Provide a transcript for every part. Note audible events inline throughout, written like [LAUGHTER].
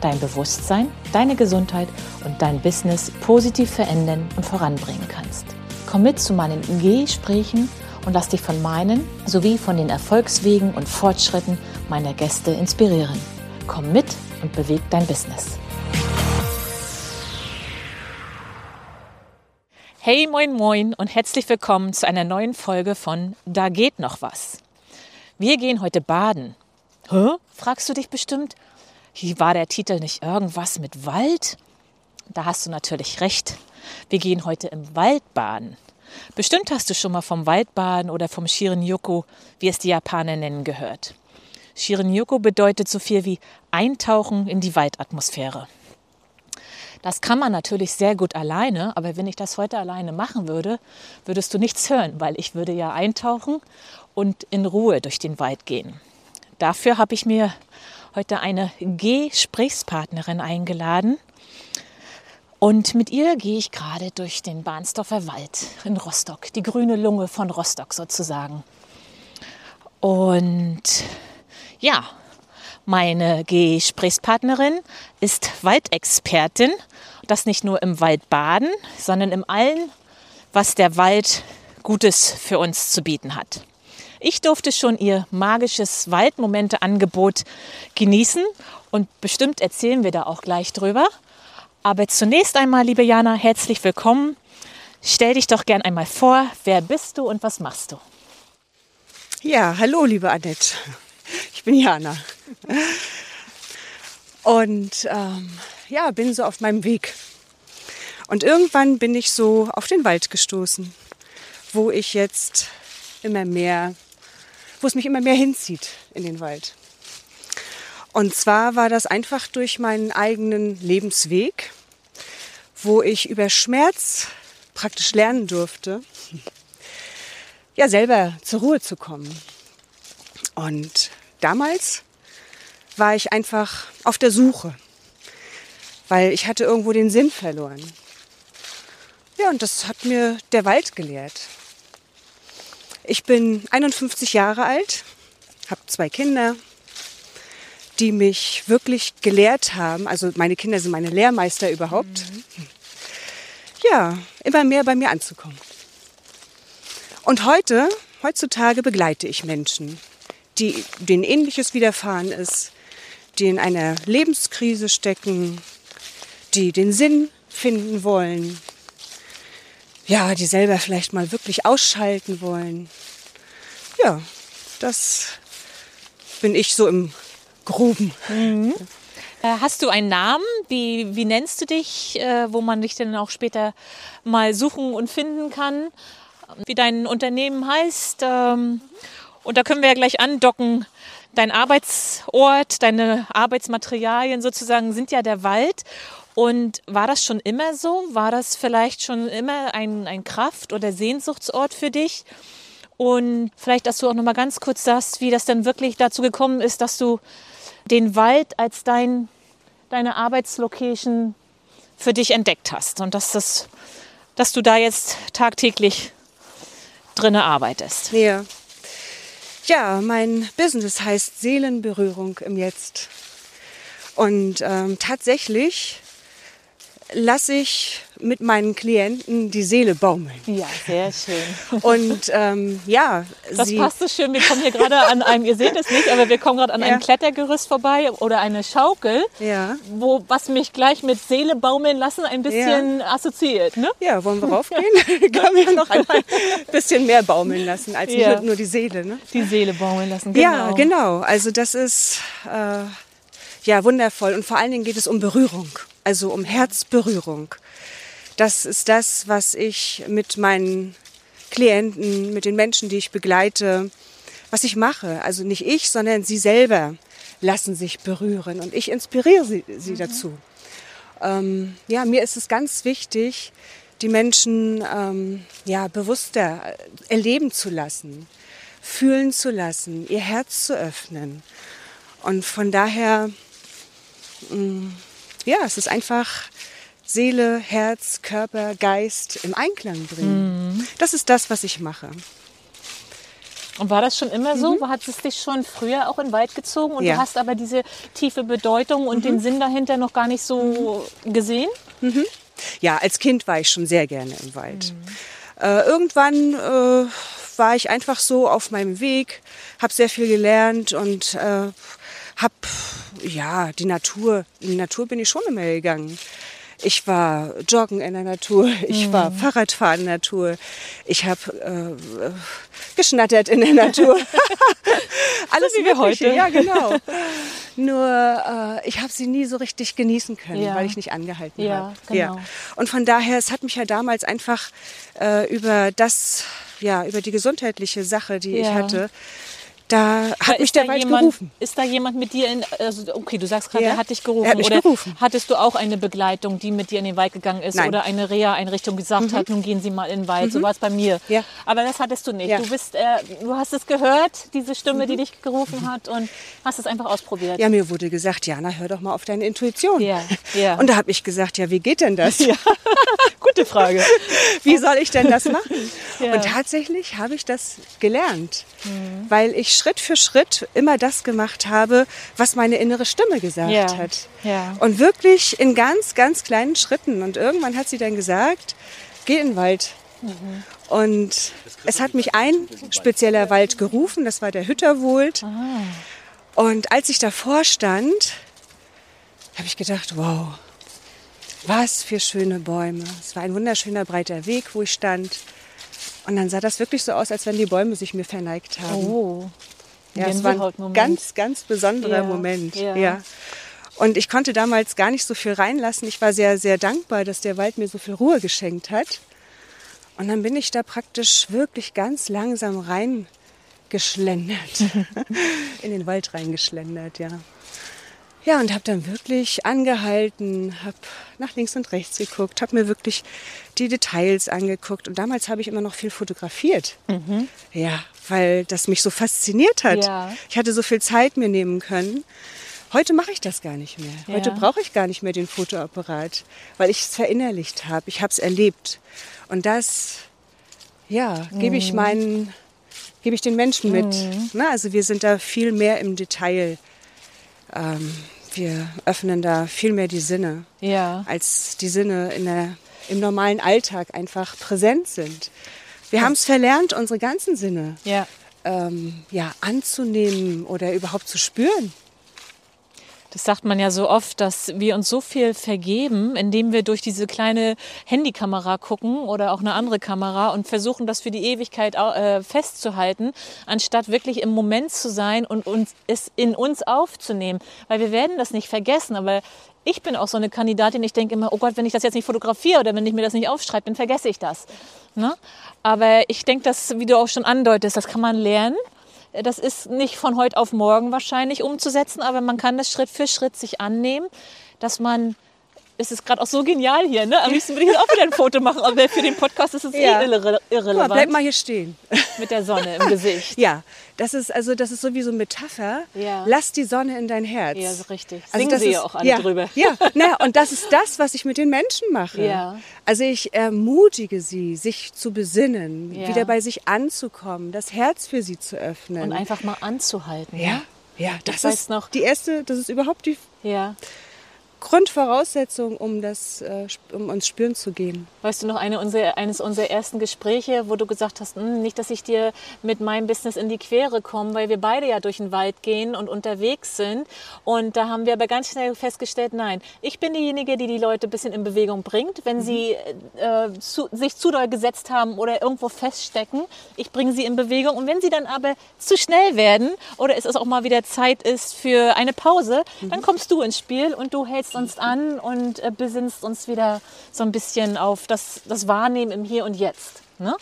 dein Bewusstsein, deine Gesundheit und dein Business positiv verändern und voranbringen kannst. Komm mit zu meinen Gesprächen und lass dich von meinen sowie von den Erfolgswegen und Fortschritten meiner Gäste inspirieren. Komm mit und beweg dein Business. Hey, moin, moin und herzlich willkommen zu einer neuen Folge von Da geht noch was. Wir gehen heute baden. Hä? fragst du dich bestimmt. Hier war der Titel nicht irgendwas mit Wald? Da hast du natürlich recht. Wir gehen heute im Wald baden. Bestimmt hast du schon mal vom Waldbaden oder vom Shirin-Yoku, wie es die Japaner nennen, gehört. Shirin-Yoku bedeutet so viel wie Eintauchen in die Waldatmosphäre. Das kann man natürlich sehr gut alleine, aber wenn ich das heute alleine machen würde, würdest du nichts hören, weil ich würde ja eintauchen und in Ruhe durch den Wald gehen. Dafür habe ich mir heute eine Gesprächspartnerin eingeladen. Und mit ihr gehe ich gerade durch den Bahnsdorfer Wald in Rostock, die grüne Lunge von Rostock sozusagen. Und ja, meine Gesprächspartnerin ist Waldexpertin. Das nicht nur im Wald baden, sondern im allen, was der Wald Gutes für uns zu bieten hat. Ich durfte schon ihr magisches Waldmomente-Angebot genießen und bestimmt erzählen wir da auch gleich drüber. Aber zunächst einmal, liebe Jana, herzlich willkommen. Stell dich doch gern einmal vor. Wer bist du und was machst du? Ja, hallo, liebe Annette. Ich bin Jana. Und ähm, ja, bin so auf meinem Weg. Und irgendwann bin ich so auf den Wald gestoßen, wo ich jetzt immer mehr wo es mich immer mehr hinzieht in den Wald. Und zwar war das einfach durch meinen eigenen Lebensweg, wo ich über Schmerz praktisch lernen durfte, ja selber zur Ruhe zu kommen. Und damals war ich einfach auf der Suche, weil ich hatte irgendwo den Sinn verloren. Ja, und das hat mir der Wald gelehrt. Ich bin 51 Jahre alt, habe zwei Kinder, die mich wirklich gelehrt haben. Also meine Kinder sind meine Lehrmeister überhaupt. Mhm. Ja, immer mehr bei mir anzukommen. Und heute, heutzutage begleite ich Menschen, die, denen ähnliches widerfahren ist, die in einer Lebenskrise stecken, die den Sinn finden wollen, ja, die selber vielleicht mal wirklich ausschalten wollen. Ja, das bin ich so im Groben. Mhm. Äh, hast du einen Namen? Wie, wie nennst du dich, äh, wo man dich denn auch später mal suchen und finden kann? Wie dein Unternehmen heißt? Ähm, und da können wir ja gleich andocken. Dein Arbeitsort, deine Arbeitsmaterialien sozusagen sind ja der Wald. Und war das schon immer so? War das vielleicht schon immer ein, ein Kraft- oder Sehnsuchtsort für dich? Und vielleicht, dass du auch noch mal ganz kurz sagst, wie das dann wirklich dazu gekommen ist, dass du den Wald als dein, deine Arbeitslocation für dich entdeckt hast und dass, das, dass du da jetzt tagtäglich drinne arbeitest. Ja. ja, mein Business heißt Seelenberührung im Jetzt. Und ähm, tatsächlich lasse ich mit meinen Klienten die Seele baumeln. Ja, sehr schön. Und ähm, ja, das passt so schön. Wir kommen hier gerade an einem, ihr seht es nicht, aber wir kommen gerade an ja. einem Klettergerüst vorbei oder eine Schaukel, ja. wo was mich gleich mit Seele baumeln lassen ein bisschen ja. assoziiert. Ne? Ja, wollen wir [LAUGHS] raufgehen? [LAUGHS] Kann wir noch einmal ein bisschen mehr baumeln lassen als ja. nur die Seele. Ne? Die Seele baumeln lassen. Genau. Ja, genau. Also das ist äh, ja wundervoll und vor allen Dingen geht es um Berührung also um Herzberührung. Das ist das, was ich mit meinen Klienten, mit den Menschen, die ich begleite, was ich mache. Also nicht ich, sondern sie selber lassen sich berühren und ich inspiriere sie, sie mhm. dazu. ähm, ja, mir ist es ganz wichtig, die Menschen ähm, ja, bewusster erleben zu lassen, fühlen zu lassen, ihr Herz zu öffnen. Und von daher, mh, mm, ja, es ist einfach Seele, Herz, Körper, Geist im Einklang bringen. Mhm. Das ist das, was ich mache. Und war das schon immer so? Mhm. Hat es dich schon früher auch in den Wald gezogen und ja. du hast aber diese tiefe Bedeutung und mhm. den Sinn dahinter noch gar nicht so gesehen? Mhm. Ja, als Kind war ich schon sehr gerne im Wald. Mhm. Äh, irgendwann äh, war ich einfach so auf meinem Weg, habe sehr viel gelernt und äh, habe ja die Natur, in die Natur bin ich schon immer gegangen. Ich war joggen in der Natur, ich mhm. war Fahrradfahren in der Natur, ich habe äh, geschnattert in der Natur. [LAUGHS] [LAUGHS] Alles so wie wir heute. Ja, genau. [LAUGHS] Nur äh, ich habe sie nie so richtig genießen können, ja. weil ich nicht angehalten ja, habe. Genau. Ja. Und von daher, es hat mich ja damals einfach äh, über das, ja, über die gesundheitliche Sache, die ja. ich hatte, da hat mich der Wald jemand, gerufen. Ist da jemand mit dir in, also okay, du sagst gerade, ja. er hat dich gerufen. Er hat mich oder gerufen. hattest du auch eine Begleitung, die mit dir in den Wald gegangen ist? Nein. Oder eine Reha-Einrichtung gesagt mhm. hat, nun gehen Sie mal in den Wald. Mhm. So war es bei mir. Ja. Aber das hattest du nicht. Ja. Du, bist, äh, du hast es gehört, diese Stimme, mhm. die dich gerufen hat und hast es einfach ausprobiert. Ja, mir wurde gesagt, Jana, hör doch mal auf deine Intuition. Ja. Ja. Und da habe ich gesagt, ja, wie geht denn das? Ja. [LAUGHS] Gute Frage. [LAUGHS] wie soll ich denn das [LAUGHS] machen? Ja. Und tatsächlich habe ich das gelernt, mhm. weil ich Schritt für Schritt immer das gemacht habe, was meine innere Stimme gesagt ja. hat. Ja. Und wirklich in ganz, ganz kleinen Schritten. Und irgendwann hat sie dann gesagt, geh in den Wald. Mhm. Und es hat mich ein spezieller Wald gerufen, das war der Hütterwold. Ah. Und als ich davor stand, habe ich gedacht, wow, was für schöne Bäume. Es war ein wunderschöner breiter Weg, wo ich stand. Und dann sah das wirklich so aus, als wenn die Bäume sich mir verneigt haben. Oh. Ja, es war ein ganz, ganz besonderer ja, Moment. Ja. ja. Und ich konnte damals gar nicht so viel reinlassen. Ich war sehr, sehr dankbar, dass der Wald mir so viel Ruhe geschenkt hat. Und dann bin ich da praktisch wirklich ganz langsam reingeschlendert. [LAUGHS] In den Wald reingeschlendert, ja. Ja, und habe dann wirklich angehalten, habe nach links und rechts geguckt, habe mir wirklich die Details angeguckt. Und damals habe ich immer noch viel fotografiert. Mhm. Ja, weil das mich so fasziniert hat. Ja. Ich hatte so viel Zeit mir nehmen können. Heute mache ich das gar nicht mehr. Ja. Heute brauche ich gar nicht mehr den Fotoapparat, weil ich es verinnerlicht habe. Ich habe es erlebt. Und das, ja, mhm. gebe ich mhm. meinen, gebe ich den Menschen mit. Mhm. Na, also wir sind da viel mehr im Detail. Ähm, wir öffnen da viel mehr die Sinne, ja. als die Sinne in der, im normalen Alltag einfach präsent sind. Wir haben es verlernt, unsere ganzen Sinne ja. Ähm, ja, anzunehmen oder überhaupt zu spüren. Das sagt man ja so oft, dass wir uns so viel vergeben, indem wir durch diese kleine Handykamera gucken oder auch eine andere Kamera und versuchen, das für die Ewigkeit äh, festzuhalten, anstatt wirklich im Moment zu sein und uns, es in uns aufzunehmen. Weil wir werden das nicht vergessen, aber ich bin auch so eine Kandidatin, ich denke immer, oh Gott, wenn ich das jetzt nicht fotografiere oder wenn ich mir das nicht aufschreibe, dann vergesse ich das. Ne? Aber ich denke, dass, wie du auch schon andeutest, das kann man lernen. Das ist nicht von heute auf morgen wahrscheinlich umzusetzen, aber man kann das Schritt für Schritt sich annehmen, dass man es ist gerade auch so genial hier. Ne? Am liebsten würde ich jetzt auch wieder ein Foto machen, aber für den Podcast ist es ja. eh irre irrelevant. Mal, bleib mal hier stehen. Mit der Sonne im Gesicht. [LAUGHS] Ja, das ist also das ist sowieso Metapher. Ja. Lass die Sonne in dein Herz. Ja, so richtig. Also Singen sie ja auch alle ja, drüber. Ja, [LAUGHS] na, und das ist das, was ich mit den Menschen mache. Ja. Also ich ermutige sie, sich zu besinnen, ja. wieder bei sich anzukommen, das Herz für sie zu öffnen. Und einfach mal anzuhalten. Ja, ja, das ich ist noch die erste, das ist überhaupt die ja. Grundvoraussetzung, um, das, äh, um uns spüren zu gehen. Weißt du noch eine unserer, eines unserer ersten Gespräche, wo du gesagt hast, hm, nicht, dass ich dir mit meinem Business in die Quere komme, weil wir beide ja durch den Wald gehen und unterwegs sind. Und da haben wir aber ganz schnell festgestellt, nein, ich bin diejenige, die die Leute ein bisschen in Bewegung bringt, wenn mhm. sie äh, zu, sich zu doll gesetzt haben oder irgendwo feststecken. Ich bringe sie in Bewegung. Und wenn sie dann aber zu schnell werden oder es auch mal wieder Zeit ist für eine Pause, mhm. dann kommst du ins Spiel und du hältst uns an und äh, besinnst uns wieder so ein bisschen auf das, das Wahrnehmen im Hier und Jetzt. Ne?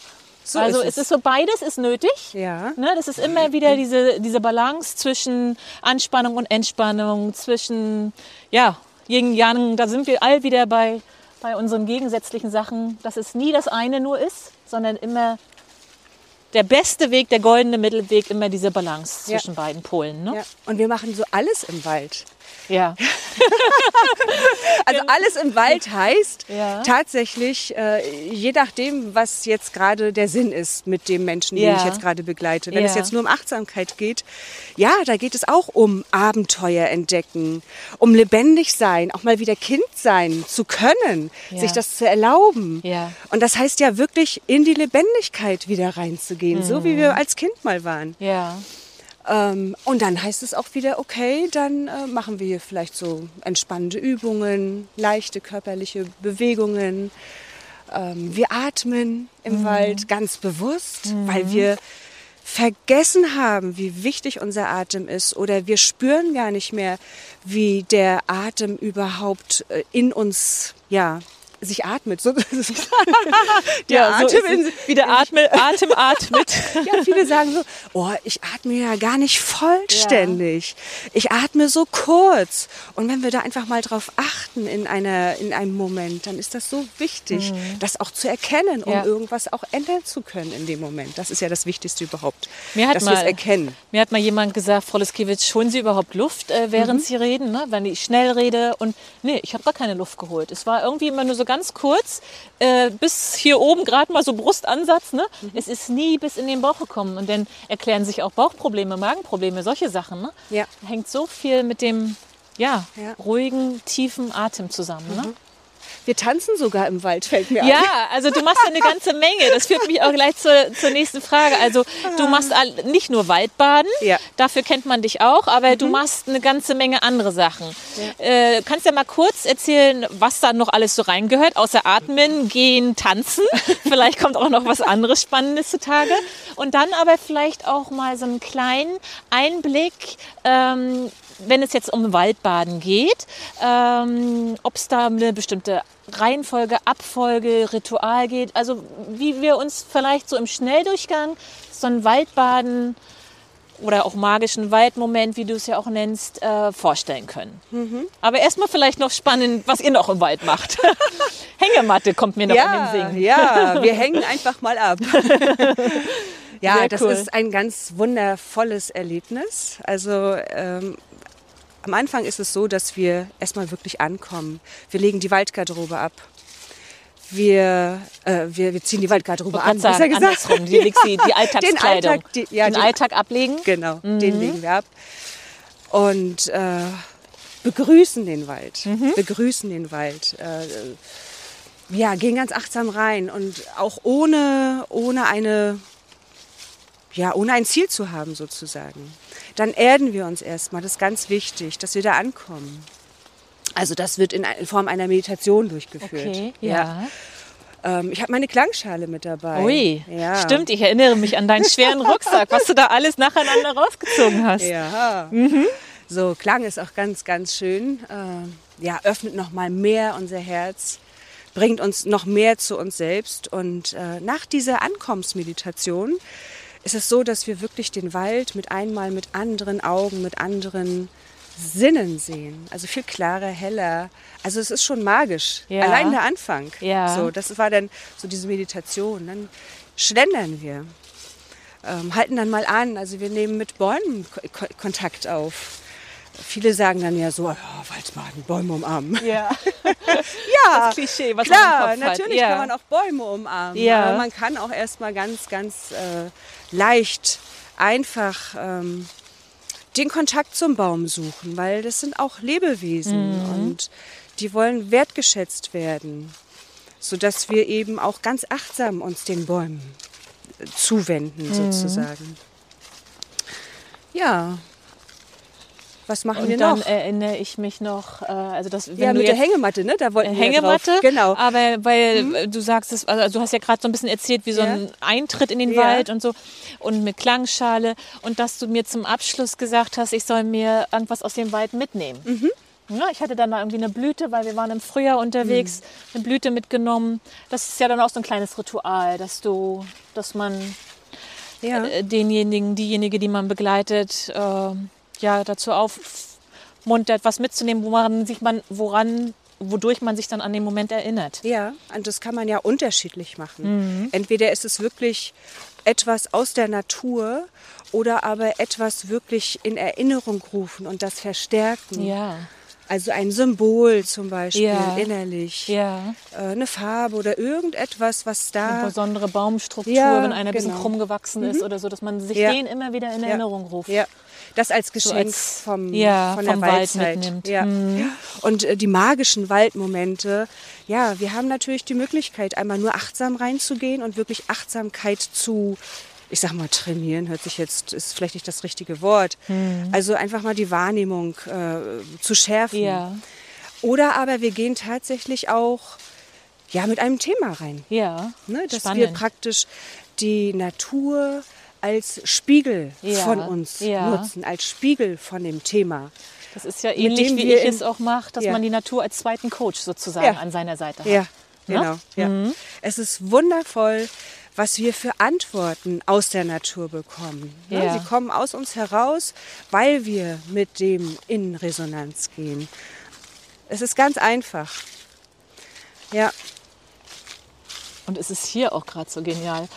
So also ist es. es. ist so beides ist nötig. Ja. Ne, das ist immer wieder diese, diese Balance zwischen Anspannung und Entspannung, zwischen ja, Yin Yang, da sind wir all wieder bei, bei unseren gegensätzlichen Sachen, dass es nie das eine nur ist, sondern immer der beste Weg, der goldene Mittelweg, immer diese Balance Ja. zwischen beiden Polen. Ne? Ja. Und wir machen so alles im Wald. Ja. [LAUGHS] Also alles im Wald heißt Ja. tatsächlich, äh, je nachdem, was jetzt gerade der Sinn ist mit dem Menschen, den Ja. ich jetzt gerade begleite. Wenn es Ja. jetzt nur um Achtsamkeit geht, ja, da geht es auch um Abenteuer entdecken, um lebendig sein, auch mal wieder Kind sein zu können, sich das zu erlauben. Und das heißt ja wirklich in die Lebendigkeit wieder reinzugehen, so wie Mhm. wir als Kind mal waren. Ja. Ähm, und dann heißt es auch wieder, okay, dann äh, machen wir hier vielleicht so entspannende Übungen, leichte körperliche Bewegungen. Ähm, wir atmen im Wald ganz bewusst, weil wir vergessen haben, wie wichtig unser Atem ist. Oder wir spüren gar nicht mehr, wie der Atem überhaupt äh, in uns, ja, sich atmet. So, [LAUGHS] [LAUGHS] der ja, so Atem ist in, wie der Atem, Atem atmet. [LAUGHS] ja, viele sagen so, oh, ich atme ja gar nicht vollständig. Ich atme so kurz. Und wenn wir da einfach mal drauf achten in, einer, in einem Moment, dann ist das so wichtig, das auch zu erkennen, um Mhm. Ja. irgendwas auch ändern zu können in dem Moment. Das ist ja das Wichtigste überhaupt, Mir hat dass wir es mal- erkennen. Mir hat mal jemand gesagt, Frau Leskiewicz, holen Sie überhaupt Luft, äh, während Sie reden, ne? wenn ich schnell rede? Und nee, ich habe gar keine Luft geholt. Es war irgendwie immer nur so ganz kurz, äh, bis hier oben gerade mal so Brustansatz. Ne? Es ist nie bis in den Bauch gekommen. Und dann erklären sich auch Bauchprobleme, Magenprobleme, solche Sachen. Ne? Ja. Hängt so viel mit dem ja, Ja. ruhigen, tiefen Atem zusammen. Ne? Wir tanzen sogar im Wald, fällt mir ein. Ja, also du machst ja eine ganze Menge. Das führt mich auch gleich zur, zur nächsten Frage. Also du machst all, nicht nur Waldbaden, Ja. dafür kennt man dich auch, aber du machst eine ganze Menge andere Sachen. Äh, kannst ja mal kurz erzählen, was da noch alles so reingehört, außer Atmen, Gehen, Tanzen. [LAUGHS] vielleicht kommt auch noch was anderes Spannendes zutage. Und dann aber vielleicht auch mal so einen kleinen Einblick, ähm, wenn es jetzt um Waldbaden geht, ähm, ob es da eine bestimmte Reihenfolge, Abfolge, Ritual geht. Also wie wir uns vielleicht so im Schnelldurchgang so ein Waldbaden oder auch magischen Waldmoment, wie du es ja auch nennst, äh, vorstellen können. Aber erstmal vielleicht noch spannend, was ihr noch im Wald macht. [LAUGHS] Hängematte kommt mir noch in Ja, den Sinn. ja, [LAUGHS] wir hängen einfach mal ab. [LAUGHS] ja, Sehr das cool. ist ein ganz wundervolles Erlebnis. Also ähm, am Anfang ist es so, dass wir erstmal wirklich ankommen. Wir legen die Waldgarderobe ab. Wir, äh, wir, wir ziehen die Waldgarderobe an, sagen, gesagt. andersrum, die, [LAUGHS] legst die, die Alltagskleidung. Alltag, die- ja, den den- Alltag ablegen. Genau, Mhm. den legen wir ab. Und äh, begrüßen den Wald. Mhm. Begrüßen den Wald. Äh, ja, gehen ganz achtsam rein und auch ohne, ohne eine, ja, ohne ein Ziel zu haben sozusagen. Dann erden wir uns erstmal. Das ist ganz wichtig, dass wir da ankommen. Also das wird in, Form einer Meditation durchgeführt. Okay, ja. Ähm, ich habe meine Klangschale mit dabei. Ui, ja. stimmt, ich erinnere mich an deinen schweren Rucksack, was du da alles nacheinander rausgezogen hast. Ja. So, Klang ist auch ganz, ganz schön. Äh, ja, öffnet noch mal mehr unser Herz, bringt uns noch mehr zu uns selbst. Und äh, nach dieser Ankommensmeditation ist es so, dass wir wirklich den Wald mit einmal mit anderen Augen, mit anderen Sinnen sehen. Also viel klarer, heller. Also es ist schon magisch. Ja. Allein der Anfang. Ja. So, das war dann so diese Meditation. Dann schlendern wir ähm, halten dann mal an. Also wir nehmen mit Bäumen Ko Ko Kontakt auf. Viele sagen dann ja so, ja, Waldbaden, Bäume umarmen. Ja, [LAUGHS] Ja, das Klischee, was klar, man natürlich hat. Ja. kann man auch Bäume umarmen. Ja. Aber man kann auch erstmal ganz, ganz äh, leicht, einfach ähm, den Kontakt zum Baum suchen, weil das sind auch Lebewesen Mhm. und die wollen wertgeschätzt werden, sodass wir eben auch ganz achtsam uns den Bäumen zuwenden Mhm. sozusagen. Ja. Was machen wir Und dann noch? erinnere ich mich noch, äh, also das, wenn ja, mit der Hängematte, ne? Da wollten wir ja Hängematte, drauf. Genau. aber weil äh, du sagst es, also du hast ja gerade so ein bisschen erzählt, wie so Ja. ein Eintritt in den Ja. Wald und so und mit Klangschale und dass du mir zum Abschluss gesagt hast, ich soll mir irgendwas aus dem Wald mitnehmen. Mhm. Ja, ich hatte dann da irgendwie eine Blüte, weil wir waren im Frühjahr unterwegs, Mhm. eine Blüte mitgenommen. Das ist ja dann auch so ein kleines Ritual, dass du, dass man Ja. äh, denjenigen, diejenige, die man begleitet, äh, ja dazu aufmuntert, was mitzunehmen, woran sich man, woran, wodurch man sich dann an den Moment erinnert. Ja, und das kann man ja unterschiedlich machen. Entweder ist es wirklich etwas aus der Natur oder aber etwas wirklich in Erinnerung rufen und das verstärken. Ja. Also ein Symbol zum Beispiel Ja. innerlich, Ja. äh, eine Farbe oder irgendetwas, was Eine da besondere Baumstruktur, Ja, wenn einer ein bisschen genau. krumm gewachsen ist oder so, dass man sich den immer wieder in. Erinnerung ruft. Das als Geschenk als- vom, ja, von der vom Wald Waldzeit. mitnimmt. Ja. Mhm. Und äh, die magischen Waldmomente, ja, wir haben natürlich die Möglichkeit, einmal nur achtsam reinzugehen und wirklich Achtsamkeit zu, ich sag mal, trainieren, hört sich jetzt, ist vielleicht nicht das richtige Wort. Mhm. Also einfach mal die Wahrnehmung äh, zu schärfen. Ja. Oder aber wir gehen tatsächlich auch ja, mit einem Thema rein. Ja. Ne, dass Spannend. wir praktisch die Natur als Spiegel Ja, von uns ja. nutzen, als Spiegel von dem Thema. Das ist ja ähnlich, wie ich es auch mache, dass Ja. man die Natur als zweiten Coach sozusagen an seiner Seite hat. Ja, Ne? genau. Ja. Es ist wundervoll, was wir für Antworten aus der Natur bekommen. Ne? Sie kommen aus uns heraus, weil wir mit dem in Resonanz gehen. Es ist ganz einfach. Ja, Und es ist hier auch gerade so genial.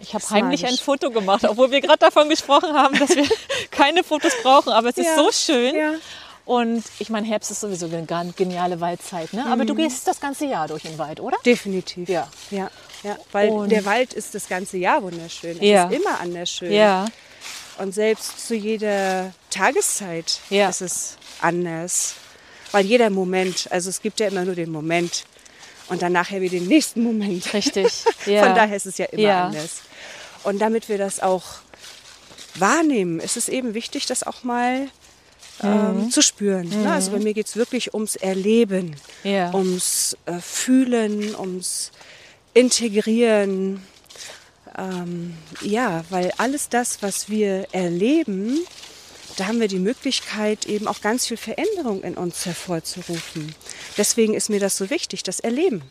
Ich habe ist heimlich ein Foto gemacht, obwohl wir gerade davon gesprochen haben, dass wir [LAUGHS] keine Fotos brauchen. Aber es ist Ja, so schön. ja. Und ich meine, Herbst ist sowieso eine geniale Waldzeit. Ne? Aber du gehst das ganze Jahr durch den Wald, oder? definitiv. Ja. ja, ja. Weil Und- der Wald ist das ganze Jahr wunderschön. Es Ja. ist immer anders schön. Ja. Und selbst zu jeder Tageszeit Ja. ist es anders. Weil jeder Moment, also es gibt ja immer nur den Moment und dann nachher wieder den nächsten Moment. Richtig. [LAUGHS] Ja. Von daher ist es ja immer Ja. anders. Und damit wir das auch wahrnehmen, ist es eben wichtig, das auch mal ähm, Mhm. zu spüren. Ne? Also bei mir geht es wirklich ums Erleben, Ja. ums äh, Fühlen, ums Integrieren. Ähm, ja, weil alles das, was wir erleben, da haben wir die Möglichkeit, eben auch ganz viel Veränderung in uns hervorzurufen. Deswegen ist mir das so wichtig, das Erleben.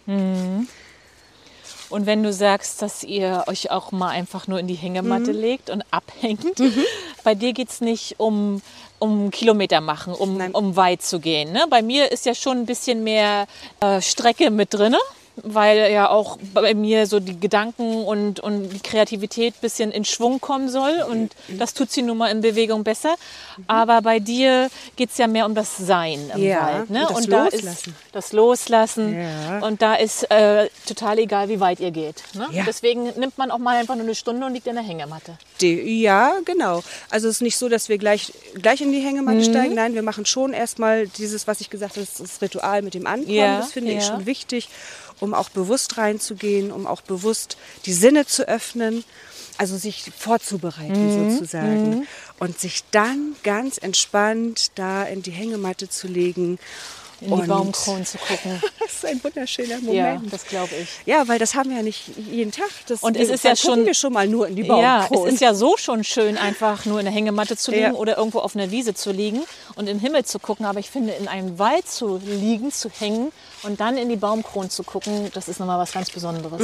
Und wenn du sagst, dass ihr euch auch mal einfach nur in die Hängematte Mhm. legt und abhängt, bei dir geht es nicht um, um Kilometer machen, um, Nein. um weit zu gehen. Ne? Bei mir ist ja schon ein bisschen mehr äh, Strecke mit drinne. Weil ja auch bei mir so die Gedanken und, und die Kreativität ein bisschen in Schwung kommen soll. Und das tut sie nun mal in Bewegung besser. Aber bei dir geht es ja mehr um das Sein im Ja, Wald. Ne? und das da ist Loslassen. das Loslassen. Ja. Und da ist äh, total egal, wie weit ihr geht. Ne? Ja. Deswegen nimmt man auch mal einfach nur eine Stunde und liegt in der Hängematte. Die, ja, genau. Also es ist nicht so, dass wir gleich, gleich in die Hängematte Mhm. steigen. Nein, wir machen schon erstmal dieses, was ich gesagt habe, das, Ritual mit dem Ankommen. Ja, das finde ich schon wichtig, um auch bewusst reinzugehen, um auch bewusst die Sinne zu öffnen. Also sich vorzubereiten Mhm. sozusagen. Und sich dann ganz entspannt da in die Hängematte zu legen. In die Und- Baumkronen zu gucken. [LAUGHS] Das ist ein wunderschöner ja, Moment. das glaube ich. Ja, weil das haben wir ja nicht jeden Tag. Das, Und es wir- ist ja schon- wir schon mal nur in die Ja, Baumkronen. es ist ja so schon schön, einfach nur in der Hängematte zu liegen Ja. oder irgendwo auf einer Wiese zu liegen und den Himmel zu gucken. Aber ich finde, in einem Wald zu liegen, zu hängen und dann in die Baumkronen zu gucken, das ist nochmal was ganz Besonderes.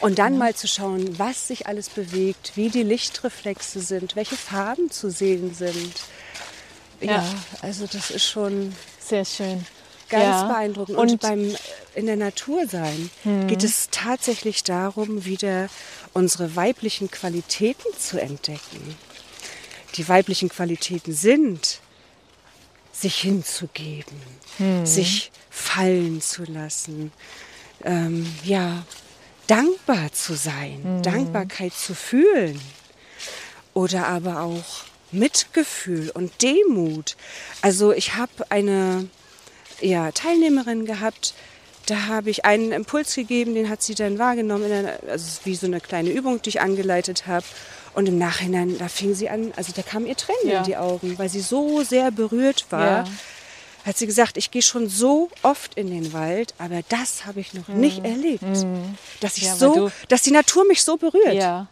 Und dann mal zu schauen, was sich alles bewegt, wie die Lichtreflexe sind, welche Farben zu sehen sind. Ja, Ja. also das ist schon Sehr schön. ganz Ja. beeindruckend. Und, Und- beim äh, in der Natur sein geht es tatsächlich darum, wieder unsere weiblichen Qualitäten zu entdecken. Die weiblichen Qualitäten sind, sich hinzugeben, sich fallen zu lassen, ähm, ja, dankbar zu sein, Dankbarkeit zu fühlen oder aber auch Mitgefühl und Demut. Also ich habe eine ja, Teilnehmerin gehabt, da habe ich einen Impuls gegeben, den hat sie dann wahrgenommen, in einer, also es ist wie so eine kleine Übung, die ich angeleitet habe. Und im Nachhinein, da fing sie an, also da kamen ihr Tränen Ja. in die Augen, weil sie so sehr berührt war. Ja. Hat sie gesagt, ich gehe schon so oft in den Wald, aber das habe ich noch nicht erlebt. Dass ich Mhm. Ja, so, dass die Natur mich so berührt. Ja.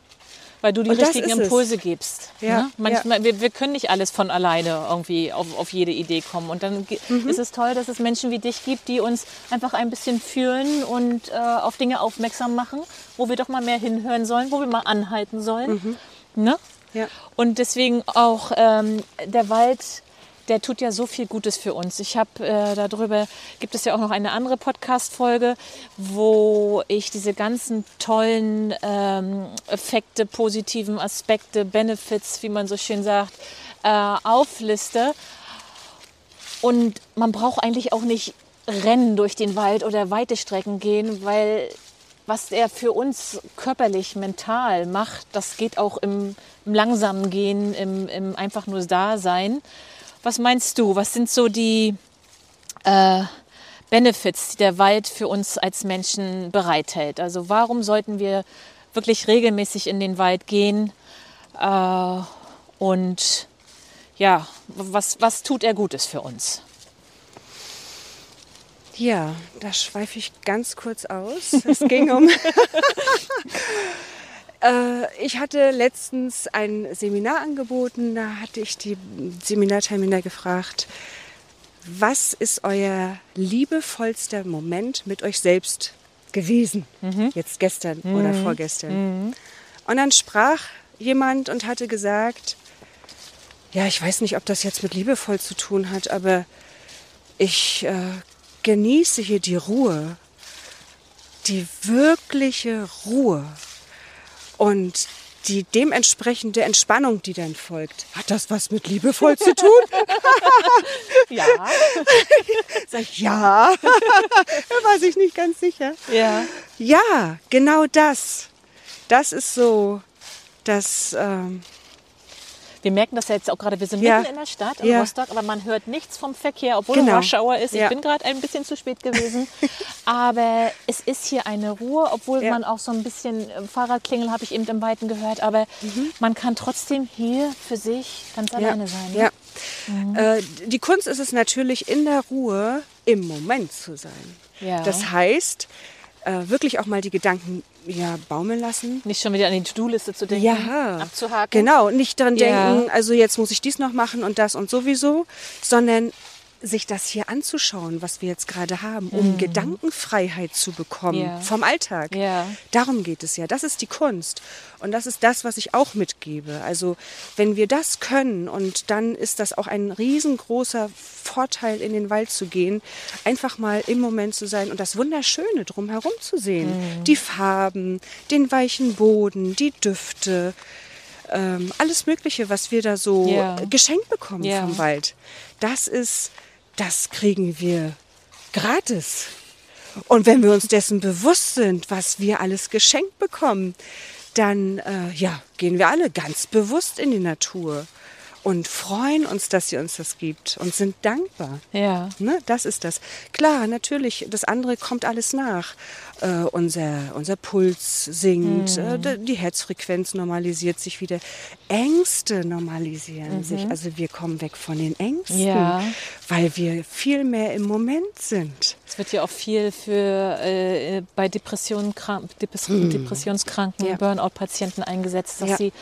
Weil du die Und richtigen ist es. Impulse gibst. Ja, Ne? Manchmal, wir, wir können nicht alles von alleine irgendwie auf, auf jede Idee kommen. Und dann Mhm. ist es toll, dass es Menschen wie dich gibt, die uns einfach ein bisschen fühlen und äh, auf Dinge aufmerksam machen, wo wir doch mal mehr hinhören sollen, wo wir mal anhalten sollen. Ne? Ja. Und deswegen auch ähm, der Wald, der tut ja so viel Gutes für uns. Ich habe äh, darüber, gibt es ja auch noch eine andere Podcast-Folge, wo ich diese ganzen tollen ähm, Effekte, positiven Aspekte, Benefits, wie man so schön sagt, äh, aufliste. Und man braucht eigentlich auch nicht rennen durch den Wald oder weite Strecken gehen, weil was er für uns körperlich, mental macht, das geht auch im, im langsamen Gehen, im, im einfach nur Dasein. Was meinst du? Was sind so die äh, Benefits, die der Wald für uns als Menschen bereithält? Also warum sollten wir wirklich regelmäßig in den Wald gehen? Äh, und ja, was, was tut er Gutes für uns? Ja, da schweife ich ganz kurz aus. Es ging um. [LAUGHS] äh, ich hatte letztens ein Seminar angeboten. Da hatte ich die Seminarteilnehmer gefragt, was ist euer liebevollster Moment mit euch selbst gewesen? Mhm. Jetzt gestern mhm. oder vorgestern. Mhm. Und dann sprach jemand und hatte gesagt, ja, ich weiß nicht, ob das jetzt mit liebevoll zu tun hat, aber ich äh, genieße hier die Ruhe, die wirkliche Ruhe und die dementsprechende Entspannung, die dann folgt. Hat das was mit liebevoll zu tun? [LAUGHS] ja. [LAUGHS] Sag ich, ja. da war ich nicht ganz sicher. Ja. Ja, genau das. Das ist so, das. Ähm, wir merken das ja jetzt auch gerade, wir sind Ja. mitten in der Stadt, in Ja. Rostock, aber man hört nichts vom Verkehr, obwohl Genau. Hour ist. Ich bin gerade ein bisschen zu spät gewesen. [LAUGHS] aber es ist hier eine Ruhe, obwohl man auch so ein bisschen äh, Fahrradklingel habe ich eben im Weiten gehört. Aber Mhm. man kann trotzdem hier für sich ganz alleine sein. Ja. Ne? Äh, die Kunst ist es natürlich, in der Ruhe im Moment zu sein. Ja. Das heißt, äh, wirklich auch mal die Gedanken ja, baumeln lassen. Nicht schon wieder an die To-Do-Liste zu denken, Ja, abzuhaken. Genau, nicht dran Ja. denken, also jetzt muss ich dies noch machen und das und sowieso, sondern sich das hier anzuschauen, was wir jetzt gerade haben, um Gedankenfreiheit zu bekommen Mhm. Ja. vom Alltag. Ja. Darum geht es ja. Das ist die Kunst. Und das ist das, was ich auch mitgebe. Also wenn wir das können und dann ist das auch ein riesengroßer Vorteil, in den Wald zu gehen, einfach mal im Moment zu sein und das Wunderschöne drumherum zu sehen. Mhm. Die Farben, den weichen Boden, die Düfte, ähm, alles Mögliche, was wir da so Ja. geschenkt bekommen vom Wald. Das ist, das kriegen wir gratis. Und wenn wir uns dessen bewusst sind, was wir alles geschenkt bekommen, dann äh, ja, gehen wir alle ganz bewusst in die Natur und freuen uns, dass sie uns das gibt und sind dankbar. Ja. Ne, das ist das. Klar, natürlich, das andere kommt alles nach. Äh, unser, unser Puls sinkt, Mhm. äh, die Herzfrequenz normalisiert sich wieder, Ängste normalisieren sich. Also wir kommen weg von den Ängsten, Mhm. Ja. weil wir viel mehr im Moment sind. Es wird ja auch viel für äh, bei Depressionen, krank, Depres Depressionskranken, Ja. Burnout-Patienten eingesetzt, dass Ja. sie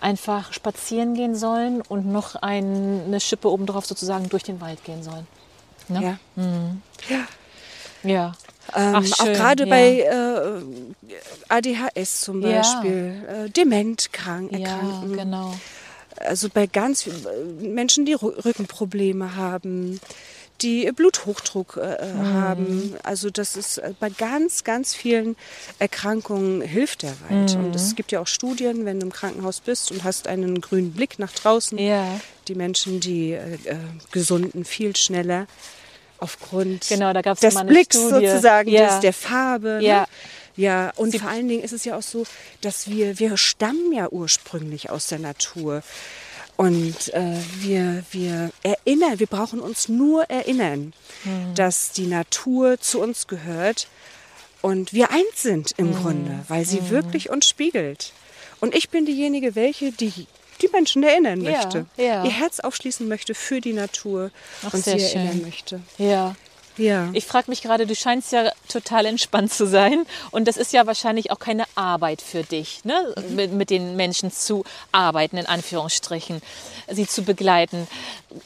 einfach spazieren gehen sollen und noch ein, eine Schippe obendrauf sozusagen durch den Wald gehen sollen. Ne? Ja. Ja. ja. Ähm, Ach, auch gerade ja. bei äh, ADHS zum Ja. Beispiel, äh, Dementkranken, Ja, Erkrankten. genau. also bei ganz vielen Menschen, die Rü- Rückenprobleme haben, die Bluthochdruck äh, Mhm. haben. Also das ist äh, bei ganz, ganz vielen Erkrankungen hilft der Wald. Mhm. Und es gibt ja auch Studien, wenn du im Krankenhaus bist und hast einen grünen Blick nach draußen. Ja. Die Menschen, die äh, äh, gesunden viel schneller aufgrund Genau, des Blicks Studie. sozusagen, Ja. des, der Farbe. Ja. Ne? Ja, und vor allen Dingen ist es ja auch so, dass wir, wir stammen ja ursprünglich aus der Natur. Und äh, wir, wir erinnern, wir brauchen uns nur erinnern, Hm. dass die Natur zu uns gehört und wir eins sind im Hm. Grunde, weil sie wirklich uns spiegelt. Und ich bin diejenige, welche die die Menschen erinnern Ja, möchte, ja. ihr Herz aufschließen möchte für die Natur Ach, und sie sehr schön. erinnern möchte. Ja. Ja. Ich frage mich gerade, du scheinst ja total entspannt zu sein. Und das ist ja wahrscheinlich auch keine Arbeit für dich, ne? mit, mit den Menschen zu arbeiten, in Anführungsstrichen, sie zu begleiten.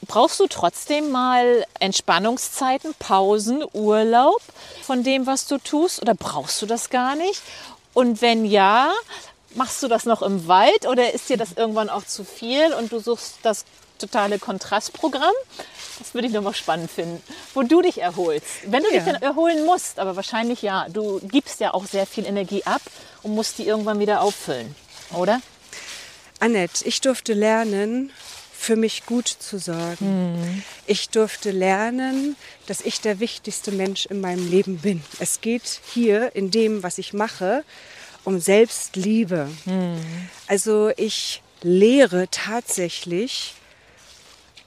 Brauchst du trotzdem mal Entspannungszeiten, Pausen, Urlaub von dem, was du tust? Oder brauchst du das gar nicht? Und wenn ja, machst du das noch im Wald oder ist dir das irgendwann auch zu viel und du suchst das totale Kontrastprogramm. Das würde ich nochmal spannend finden, wo du dich erholst. Wenn du Ja. dich dann erholen musst, aber wahrscheinlich ja. Du gibst ja auch sehr viel Energie ab und musst die irgendwann wieder auffüllen, oder? Annette, ich durfte lernen, für mich gut zu sorgen. Ich durfte lernen, dass ich der wichtigste Mensch in meinem Leben bin. Es geht hier in dem, was ich mache, um Selbstliebe. Also ich lehre tatsächlich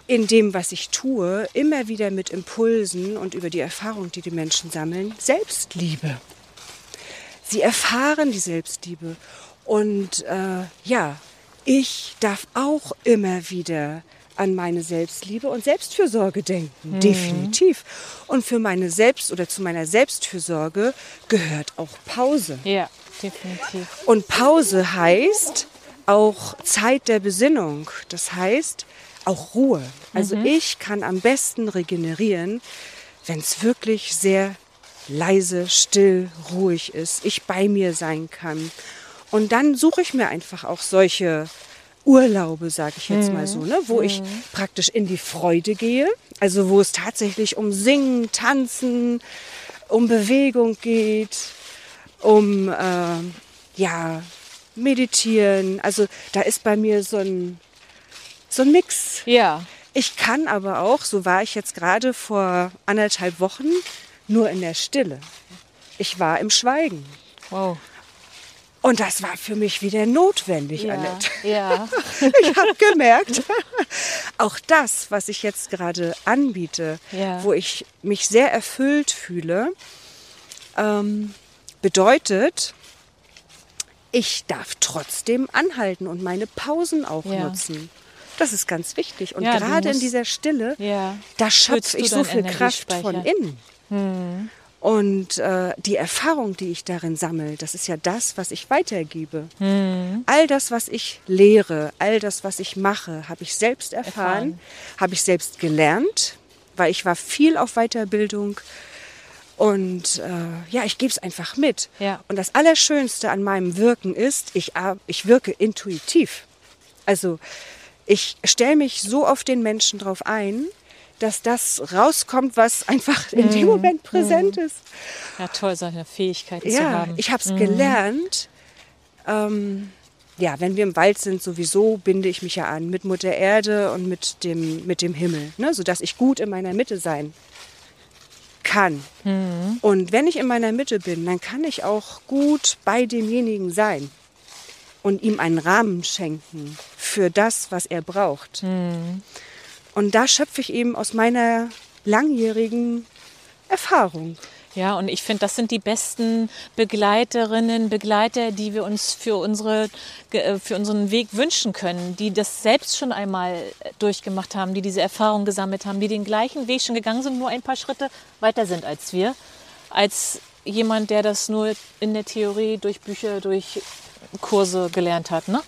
in dem, was ich tue, immer wieder mit Impulsen und über die Erfahrung, die die Menschen sammeln, Selbstliebe. Sie erfahren die Selbstliebe. Und äh, ja, ich darf auch immer wieder an meine Selbstliebe und Selbstfürsorge denken. Definitiv. Und für meine Selbst- oder zu meiner Selbstfürsorge gehört auch Pause. Ja, definitiv. Und Pause heißt auch Zeit der Besinnung. Das heißt auch Ruhe. Also ich kann am besten regenerieren, wenn es wirklich sehr leise, still, ruhig ist. Ich bei mir sein kann. Und dann suche ich mir einfach auch solche Urlaube, sage ich jetzt mal so, ne? wo ich praktisch in die Freude gehe. Also wo es tatsächlich um Singen, Tanzen, um Bewegung geht, um äh, ja meditieren. Also da ist bei mir so ein so ein Mix. Ja, Ich kann aber auch, so war ich jetzt gerade vor anderthalb Wochen, nur in der Stille. Ich war im Schweigen. wow. Und das war für mich wieder notwendig, Ja, Annette. ja. [LAUGHS] Ich habe gemerkt, [LAUGHS] auch das, was ich jetzt gerade anbiete, Ja. wo ich mich sehr erfüllt fühle, ähm, bedeutet, ich darf trotzdem anhalten und meine Pausen auch Ja. nutzen. Das ist ganz wichtig. Und Ja, gerade in musst- dieser Stille, Ja. da schöpfe ich so viel Kraft von innen. Und äh, die Erfahrung, die ich darin sammle, das ist ja das, was ich weitergebe. All das, was ich lehre, all das, was ich mache, habe ich selbst erfahren, Erfahren. habe ich selbst gelernt, weil ich war viel auf Weiterbildung. Und äh, ja, ich gebe es einfach mit. Ja. Und das Allerschönste an meinem Wirken ist, ich, ich wirke intuitiv. Also ich stelle mich so auf den Menschen drauf ein, dass das rauskommt, was einfach in Mhm. dem Moment präsent ist. Ja, toll, solche Fähigkeiten zu Ja, haben. ich habe es gelernt. Ähm, ja, wenn wir im Wald sind, sowieso binde ich mich ja an mit Mutter Erde und mit dem, mit dem Himmel, ne? sodass ich gut in meiner Mitte sein kann. Und wenn ich in meiner Mitte bin, dann kann ich auch gut bei demjenigen sein und ihm einen Rahmen schenken für das, was er braucht. Und da schöpfe ich eben aus meiner langjährigen Erfahrung. Ja, und ich finde, das sind die besten Begleiterinnen, Begleiter, die wir uns für, unsere, äh, für unseren Weg wünschen können, die das selbst schon einmal äh, durchgemacht haben, die diese Erfahrung gesammelt haben, die den gleichen Weg schon gegangen sind, nur ein paar Schritte weiter sind als wir, als jemand, der das nur in der Theorie durch Bücher, durch Kurse gelernt hat. Ne?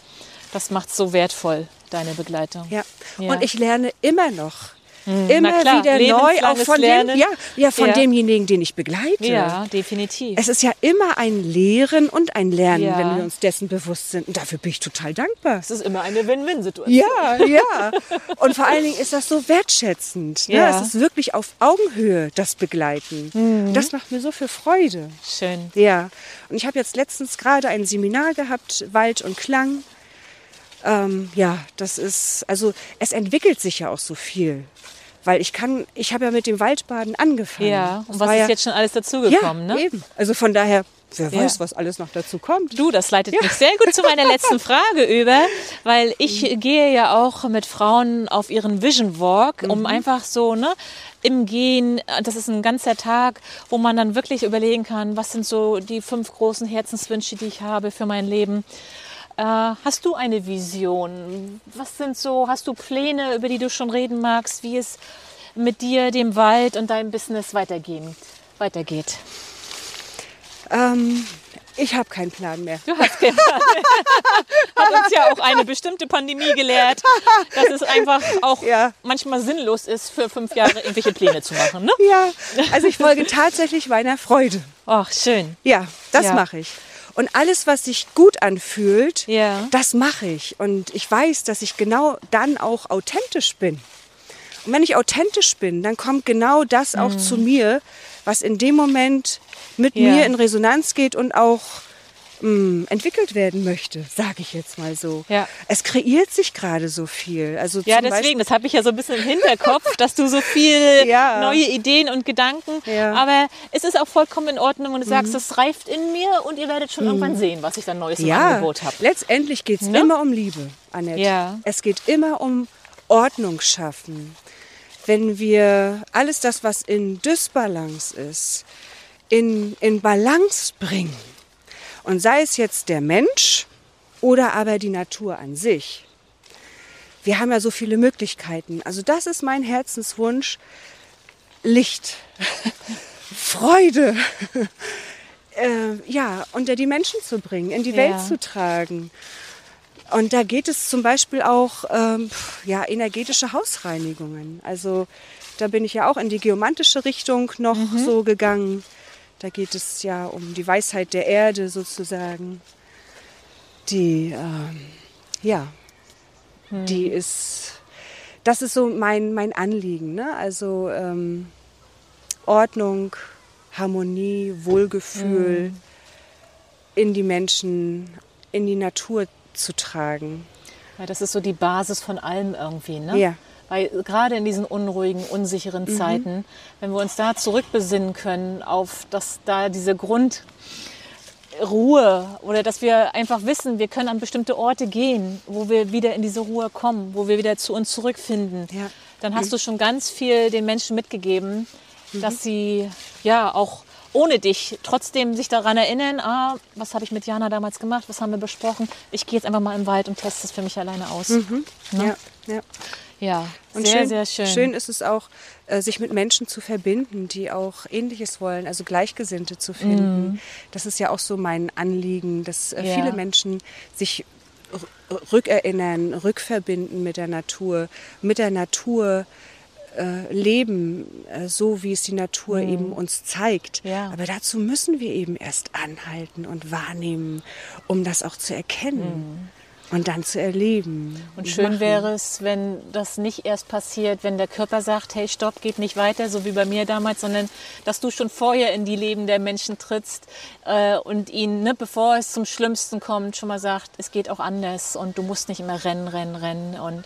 Das macht so wertvoll, deine Begleitung. Ja. Ja. Und ich lerne immer noch. Na Immer klar, wieder neu, auch von, Lernen. dem, ja, ja, von Ja. demjenigen, den ich begleite. Ja, definitiv. Es ist ja immer ein Lehren und ein Lernen, Ja. wenn wir uns dessen bewusst sind. Und dafür bin ich total dankbar. Es ist immer eine Win-Win-Situation. Ja, ja. Und vor allen Dingen ist das so wertschätzend. Ne? Ja. Es ist wirklich auf Augenhöhe, das Begleiten. Mhm. Das macht mir so viel Freude. Schön. Ja, und ich habe jetzt letztens gerade ein Seminar gehabt, Wald und Klang. Ähm, ja, das ist, also es entwickelt sich ja auch so viel. Weil ich kann, ich habe ja mit dem Waldbaden angefangen. Ja, und Das was ist ja, jetzt schon alles dazugekommen, ja, ne? eben. Also von daher, wer Ja. weiß, was alles noch dazu kommt. Du, das leitet mich sehr gut zu meiner letzten [LAUGHS] Frage über, weil ich gehe ja auch mit Frauen auf ihren Vision Walk, um einfach so, ne, im Gehen, das ist ein ganzer Tag, wo man dann wirklich überlegen kann, was sind so die fünf großen Herzenswünsche, die ich habe für mein Leben. Äh, hast du eine Vision? Was sind so, hast du Pläne, über die du schon reden magst, wie es mit dir, dem Wald und deinem Business weitergehen, weitergeht? Ähm, ich habe keinen Plan mehr. Du hast gehört. [LAUGHS] Hat uns ja auch eine bestimmte Pandemie gelehrt, dass es einfach auch Ja. manchmal sinnlos ist, für fünf Jahre irgendwelche Pläne zu machen. Ne? Ja, also ich folge tatsächlich meiner Freude. Ach, schön. Ja, das Ja. mache ich. Und alles, was sich gut anfühlt, Ja. das mache ich. Und ich weiß, dass ich genau dann auch authentisch bin. Und wenn ich authentisch bin, dann kommt genau das auch zu mir, was in dem Moment mit. Ja. mir in Resonanz geht und auch mh, entwickelt werden möchte, sage ich jetzt mal so. Ja. Es kreiert sich gerade so viel. Also Ja, deswegen, das habe ich ja so ein bisschen im Hinterkopf, [LAUGHS] dass du so viel Ja. neue Ideen und Gedanken, Ja. Mhm. aber es ist auch vollkommen in Ordnung und du sagst, das reift in mir und ihr werdet schon irgendwann sehen, was ich dann Neues im ja, Angebot habe. letztendlich geht es Ne? immer um Liebe, Annette. Ja. Es geht immer um Ordnung schaffen. Wenn wir alles das, was in Dysbalance ist, in, in Balance bringen, und sei es jetzt der Mensch oder aber die Natur an sich, wir haben ja so viele Möglichkeiten. Also das ist mein Herzenswunsch. Licht, [LAUGHS] Freude, [LAUGHS] äh, ja, unter die Menschen zu bringen, in die Ja. Welt zu tragen. Und da geht es zum Beispiel auch ähm, ja, energetische Hausreinigungen. Also da bin ich ja auch in die geomantische Richtung noch so gegangen. Da geht es ja um die Weisheit der Erde sozusagen. Die, ähm, ja, die ist, das ist so mein, mein Anliegen. Ne? Also ähm, Ordnung, Harmonie, Wohlgefühl in die Menschen, in die Natur zu tragen. Ja, das ist so die Basis von allem irgendwie, ne? Ja. Weil gerade in diesen unruhigen, unsicheren Mhm. Zeiten, wenn wir uns da zurückbesinnen können auf das, da diese Grundruhe oder dass wir einfach wissen, wir können an bestimmte Orte gehen, wo wir wieder in diese Ruhe kommen, wo wir wieder zu uns zurückfinden, Ja. dann hast du schon ganz viel den Menschen mitgegeben, Mhm. dass sie ja auch ohne dich trotzdem sich daran erinnern, ah, was habe ich mit Jana damals gemacht, was haben wir besprochen. Ich gehe jetzt einfach mal im Wald und teste es für mich alleine aus. Ja, ja. Ja, Und sehr, schön, sehr schön. Schön ist es auch, äh, sich mit Menschen zu verbinden, die auch Ähnliches wollen, also Gleichgesinnte zu finden. Das ist ja auch so mein Anliegen, dass äh, Mhm. Ja. viele Menschen sich rückerinnern, rückverbinden mit der Natur, mit der Natur äh, leben, äh, so wie es die Natur eben uns zeigt. Mhm. Ja. Aber dazu müssen wir eben erst anhalten und wahrnehmen, um das auch zu erkennen und dann zu erleben. Und schön machen. wäre es, wenn das nicht erst passiert, wenn der Körper sagt, hey, stopp, geht nicht weiter, so wie bei mir damals, sondern dass du schon vorher in die Leben der Menschen trittst äh, und ihnen, ne, bevor es zum Schlimmsten kommt, schon mal sagt, es geht auch anders und du musst nicht immer rennen, rennen, rennen und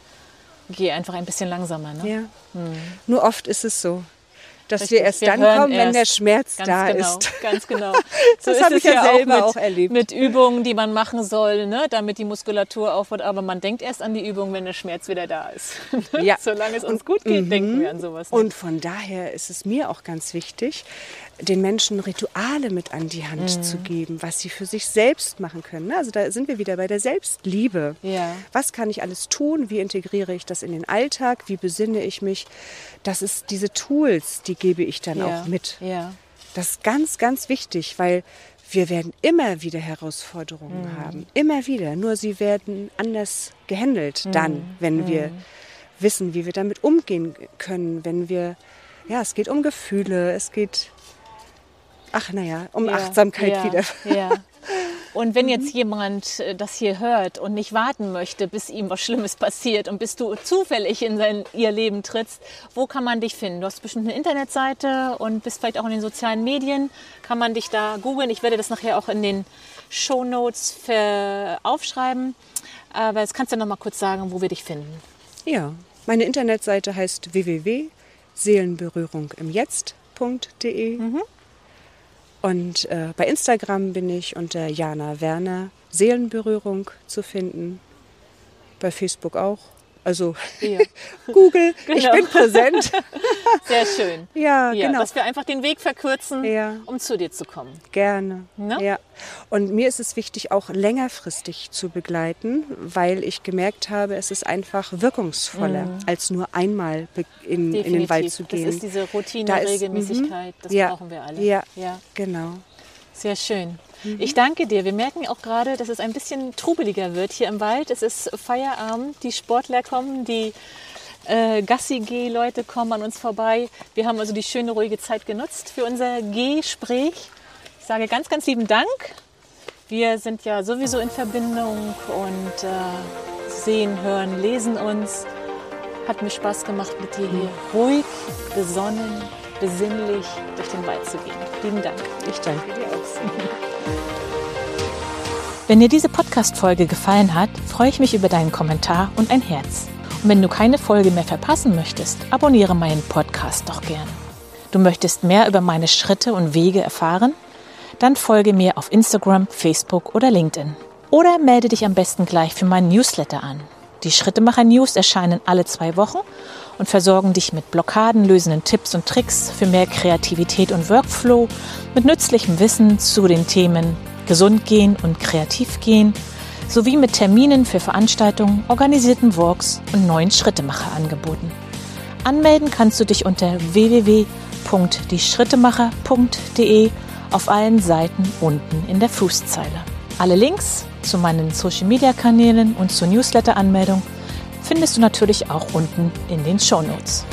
geh einfach ein bisschen langsamer. Ne? Ja. Nur oft ist es so, dass Richtig, wir erst wir dann kommen, wenn der. Schmerz Ganz da genau, ist. ganz genau. So [LAUGHS] Das habe ich ja auch selber mit, auch erlebt. Mit Übungen, die man machen soll, ne, damit die Muskulatur aufbaut. Aber man denkt erst an die Übung, wenn der Schmerz wieder da ist. [LAUGHS] Ja. Solange es uns gut geht, denken wir an sowas. nicht. Und von daher ist es mir auch ganz wichtig, den Menschen Rituale mit an die Hand Mhm. zu geben, was sie für sich selbst machen können. ne? Also da sind wir wieder bei der Selbstliebe. Ja. Was kann ich alles tun? Wie integriere ich das in den Alltag? Wie besinne ich mich? Das ist diese Tools, die gebe ich dann ja. auch mit. Ja. Das ist ganz, ganz wichtig, weil wir werden immer wieder Herausforderungen haben. Immer wieder. Nur sie werden anders gehandelt dann, wenn wir wissen, wie wir damit umgehen können. Wenn wir, ja, es geht um Gefühle, es geht, ach naja, um Ja, Achtsamkeit ja, wieder. Ja. [LAUGHS] Und wenn jetzt jemand äh, das hier hört und nicht warten möchte, bis ihm was Schlimmes passiert und bis du zufällig in sein, ihr Leben trittst, wo kann man dich finden? Du hast bestimmt eine Internetseite und bist vielleicht auch in den sozialen Medien. Kann man dich da googeln? Ich werde das nachher auch in den Shownotes ver- aufschreiben. Aber jetzt kannst du noch mal kurz sagen, wo wir dich finden. Ja, meine Internetseite heißt www.seelenberührungimjetzt.de und äh, bei Instagram bin ich unter Jana Werner Seelenberührung zu finden. Bei Facebook auch. Also Ja. [LAUGHS] Google, ich Genau. bin präsent. [LAUGHS] Sehr schön. [LAUGHS] Ja, Ja, genau. Dass wir einfach den Weg verkürzen, Ja. um zu dir zu kommen. Gerne. Ne? Ja. Und mir ist es wichtig, auch längerfristig zu begleiten, weil ich gemerkt habe, es ist einfach wirkungsvoller, als nur einmal in, in den Wald zu gehen. Das ist diese Routine, Da ist- Regelmäßigkeit, mhm. das brauchen wir alle. Ja. ja, Genau. sehr schön. Mhm. Ich danke dir. Wir merken auch gerade, dass es ein bisschen trubeliger wird hier im Wald. Es ist Feierabend, die Sportler kommen, die äh, Gassi-G-Leute kommen an uns vorbei. Wir haben also die schöne, ruhige Zeit genutzt für unser Gespräch. Ich sage ganz, ganz lieben Dank Wir sind ja sowieso in Verbindung und äh, sehen, hören, lesen uns. Hat mir Spaß gemacht, mit dir hier ruhig, besonnen, besinnlich durch den Wald zu gehen. Lieben Dank. Ich danke dir auch. [LAUGHS] Wenn dir diese Podcast-Folge gefallen hat, freue ich mich über deinen Kommentar und ein Herz. Und wenn du keine Folge mehr verpassen möchtest, abonniere meinen Podcast doch gern. Du möchtest mehr über meine Schritte und Wege erfahren? Dann folge mir auf Instagram, Facebook oder LinkedIn. Oder melde dich am besten gleich für meinen Newsletter an. Die Schrittemacher News erscheinen alle zwei Wochen und versorgen dich mit blockadenlösenden Tipps und Tricks für mehr Kreativität und Workflow, mit nützlichem Wissen zu den Themen Gesund gehen und kreativ gehen, sowie mit Terminen für Veranstaltungen, organisierten Walks und neuen Schrittemacher-Angeboten. Anmelden kannst du dich unter www.dieschrittemacher.de auf allen Seiten unten in der Fußzeile. Alle Links zu meinen Social-Media-Kanälen und zur Newsletter-Anmeldung findest du natürlich auch unten in den Show Notes.